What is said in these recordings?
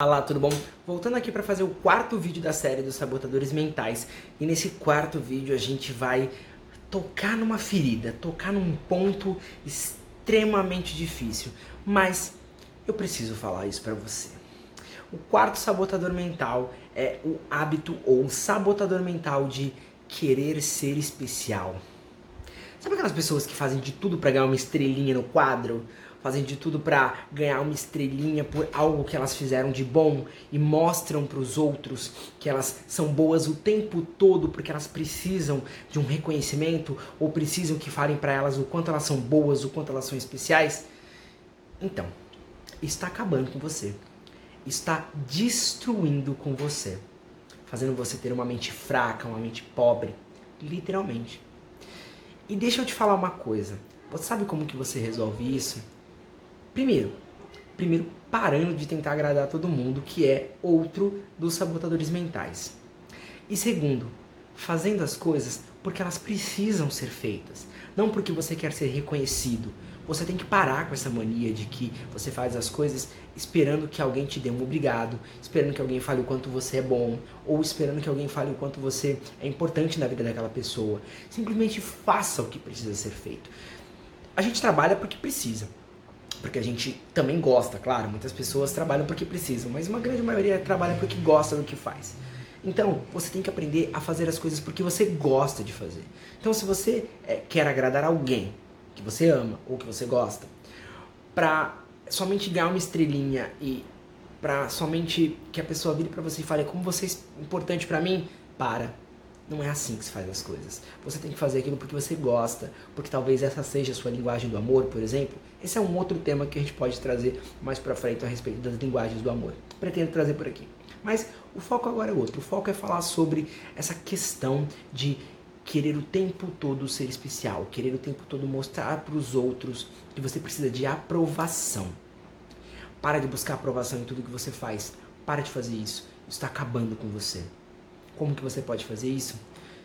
Olá, tudo bom? Voltando aqui para fazer o quarto vídeo da série dos sabotadores mentais. E nesse quarto vídeo a gente vai tocar numa ferida, tocar num ponto extremamente difícil. Mas eu preciso falar isso para você. O quarto sabotador mental é o hábito ou o sabotador mental de querer ser especial. Sabe aquelas pessoas que fazem de tudo para ganhar uma estrelinha no quadro? Fazem de tudo para ganhar uma estrelinha por algo que elas fizeram de bom e mostram para os outros que elas são boas o tempo todo porque elas precisam de um reconhecimento ou precisam que falem para elas o quanto elas são boas, o quanto elas são especiais. Então, está acabando com você. Está destruindo com você, fazendo você ter uma mente fraca, uma mente pobre, literalmente. E deixa eu te falar uma coisa. Você sabe como que você resolve isso? Primeiro, primeiro parando de tentar agradar todo mundo, que é outro dos sabotadores mentais. E segundo, fazendo as coisas porque elas precisam ser feitas, não porque você quer ser reconhecido. Você tem que parar com essa mania de que você faz as coisas esperando que alguém te dê um obrigado, esperando que alguém fale o quanto você é bom, ou esperando que alguém fale o quanto você é importante na vida daquela pessoa. Simplesmente faça o que precisa ser feito. A gente trabalha porque precisa porque a gente também gosta, claro. Muitas pessoas trabalham porque precisam, mas uma grande maioria trabalha porque gosta do que faz. Então, você tem que aprender a fazer as coisas porque você gosta de fazer. Então, se você é, quer agradar alguém que você ama ou que você gosta, pra somente ganhar uma estrelinha e pra somente que a pessoa vire para você e fale como você é importante para mim, para não é assim que se faz as coisas. Você tem que fazer aquilo porque você gosta, porque talvez essa seja a sua linguagem do amor, por exemplo. Esse é um outro tema que a gente pode trazer mais para frente a respeito das linguagens do amor. Pretendo trazer por aqui. Mas o foco agora é outro. O foco é falar sobre essa questão de querer o tempo todo ser especial, querer o tempo todo mostrar para os outros que você precisa de aprovação. Para de buscar aprovação em tudo que você faz. Para de fazer isso. Isso está acabando com você. Como que você pode fazer isso?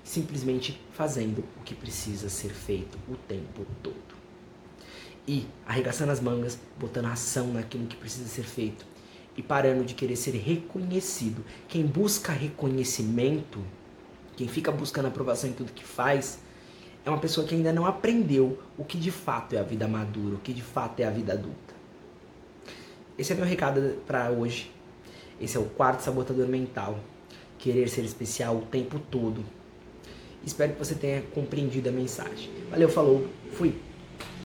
Simplesmente fazendo o que precisa ser feito o tempo todo. E arregaçando as mangas, botando ação naquilo que precisa ser feito e parando de querer ser reconhecido. Quem busca reconhecimento, quem fica buscando aprovação em tudo que faz, é uma pessoa que ainda não aprendeu o que de fato é a vida madura, o que de fato é a vida adulta. Esse é meu recado para hoje. Esse é o quarto sabotador mental querer ser especial o tempo todo. Espero que você tenha compreendido a mensagem. Valeu, falou, fui!